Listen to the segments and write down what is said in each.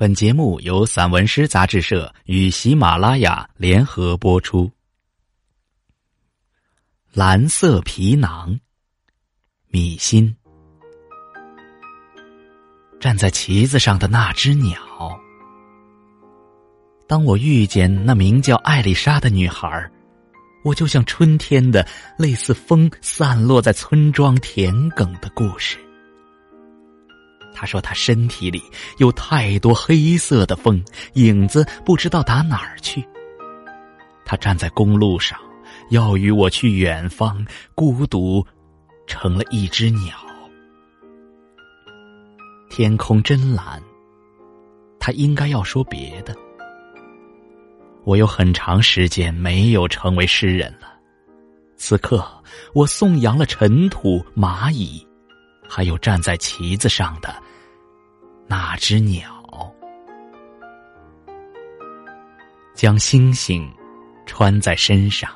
本节目由散文诗杂志社与喜马拉雅联合播出。蓝色皮囊，米心。站在旗子上的那只鸟。当我遇见那名叫艾丽莎的女孩，我就像春天的类似风散落在村庄田埂的故事。他说：“他身体里有太多黑色的风影子，不知道打哪儿去。他站在公路上，要与我去远方，孤独成了一只鸟。天空真蓝。他应该要说别的。我有很长时间没有成为诗人了。此刻，我颂扬了尘土、蚂蚁，还有站在旗子上的。”那只鸟将星星穿在身上，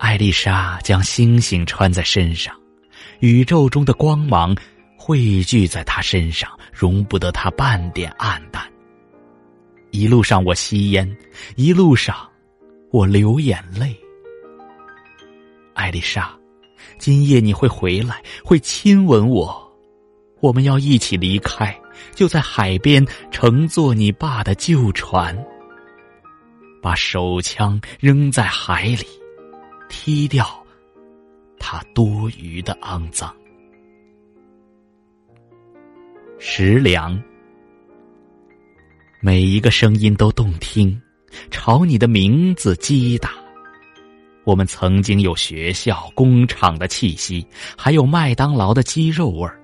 艾丽莎将星星穿在身上，宇宙中的光芒汇聚在她身上，容不得她半点暗淡。一路上我吸烟，一路上我流眼泪。艾丽莎，今夜你会回来，会亲吻我。我们要一起离开，就在海边乘坐你爸的旧船，把手枪扔在海里，踢掉它多余的肮脏。食粮，每一个声音都动听，朝你的名字击打。我们曾经有学校、工厂的气息，还有麦当劳的鸡肉味儿。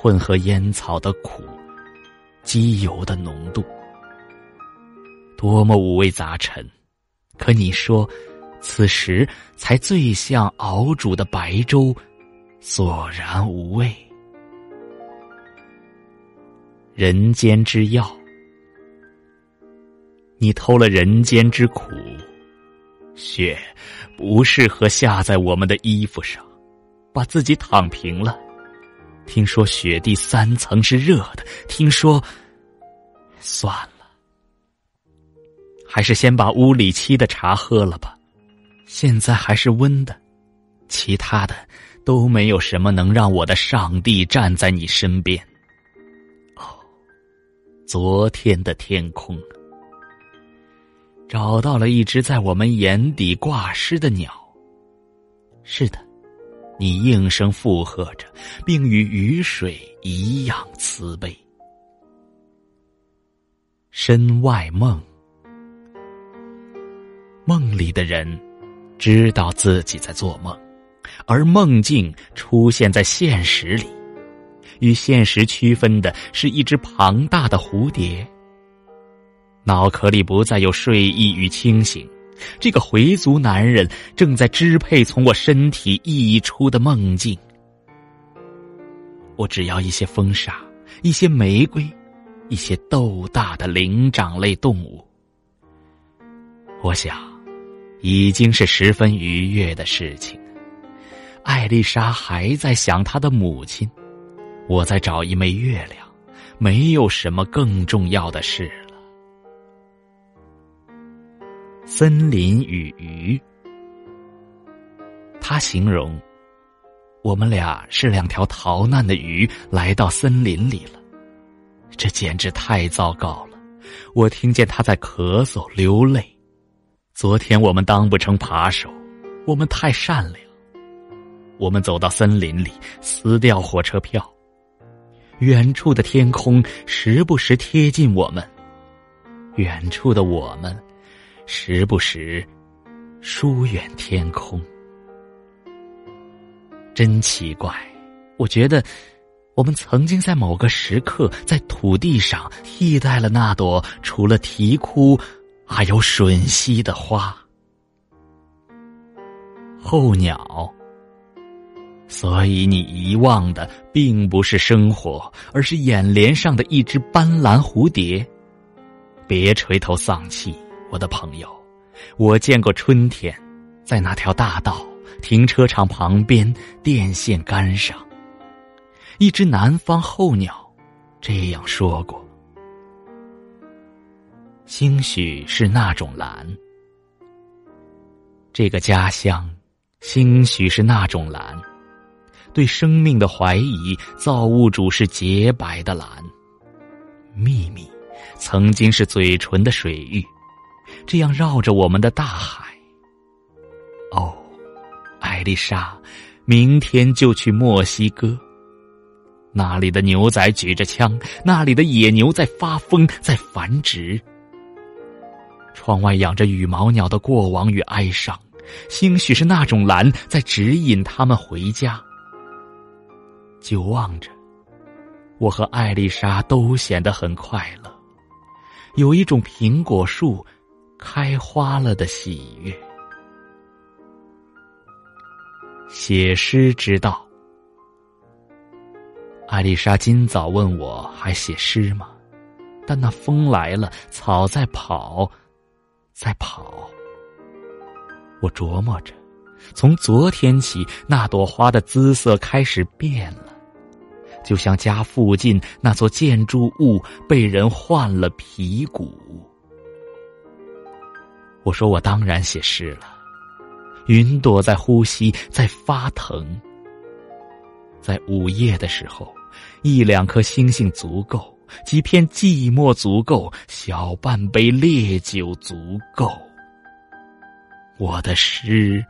混合烟草的苦，机油的浓度，多么五味杂陈！可你说，此时才最像熬煮的白粥，索然无味。人间之药，你偷了人间之苦，雪不适合下在我们的衣服上，把自己躺平了。听说雪地三层是热的，听说，算了，还是先把屋里沏的茶喝了吧。现在还是温的，其他的都没有什么能让我的上帝站在你身边。哦，昨天的天空，找到了一只在我们眼底挂失的鸟。是的。你应声附和着，并与雨水一样慈悲。身外梦，梦里的人知道自己在做梦，而梦境出现在现实里。与现实区分的是一只庞大的蝴蝶，脑壳里不再有睡意与清醒。这个回族男人正在支配从我身体溢出的梦境。我只要一些风沙，一些玫瑰，一些豆大的灵长类动物。我想，已经是十分愉悦的事情。艾丽莎还在想她的母亲，我在找一枚月亮，没有什么更重要的事。森林与鱼，他形容我们俩是两条逃难的鱼来到森林里了，这简直太糟糕了。我听见他在咳嗽流泪。昨天我们当不成扒手，我们太善良。我们走到森林里，撕掉火车票。远处的天空时不时贴近我们，远处的我们。时不时，疏远天空，真奇怪。我觉得，我们曾经在某个时刻，在土地上替代了那朵除了啼哭还有吮吸的花。候鸟。所以你遗忘的并不是生活，而是眼帘上的一只斑斓蝴蝶。别垂头丧气。我的朋友，我见过春天，在那条大道、停车场旁边、电线杆上，一只南方候鸟，这样说过：“兴许是那种蓝，这个家乡，兴许是那种蓝，对生命的怀疑，造物主是洁白的蓝，秘密曾经是嘴唇的水域，这样绕着我们的大海。哦，艾丽莎。”明天就去墨西哥，那里的牛仔举着枪，那里的野牛在发疯，在繁殖。窗外养着羽毛鸟的过往与哀伤，兴许是那种蓝在指引他们回家。就望着，我和艾丽莎都显得很快乐，有一种苹果树开花了的喜悦。写诗之道。艾丽莎今早问我还写诗吗？但那风来了，草在跑，在跑。我琢磨着，从昨天起，那朵花的姿色开始变了，就像家附近那座建筑物被人换了皮骨。我说：“我当然写诗了。”云朵在呼吸，在发疼。在午夜的时候，一两颗星星足够，几片寂寞足够，小半杯烈酒足够。我的诗，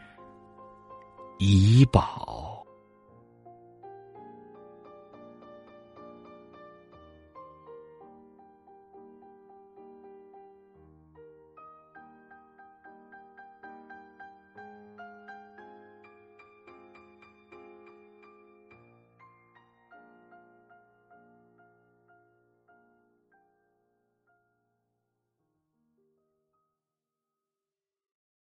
怡宝。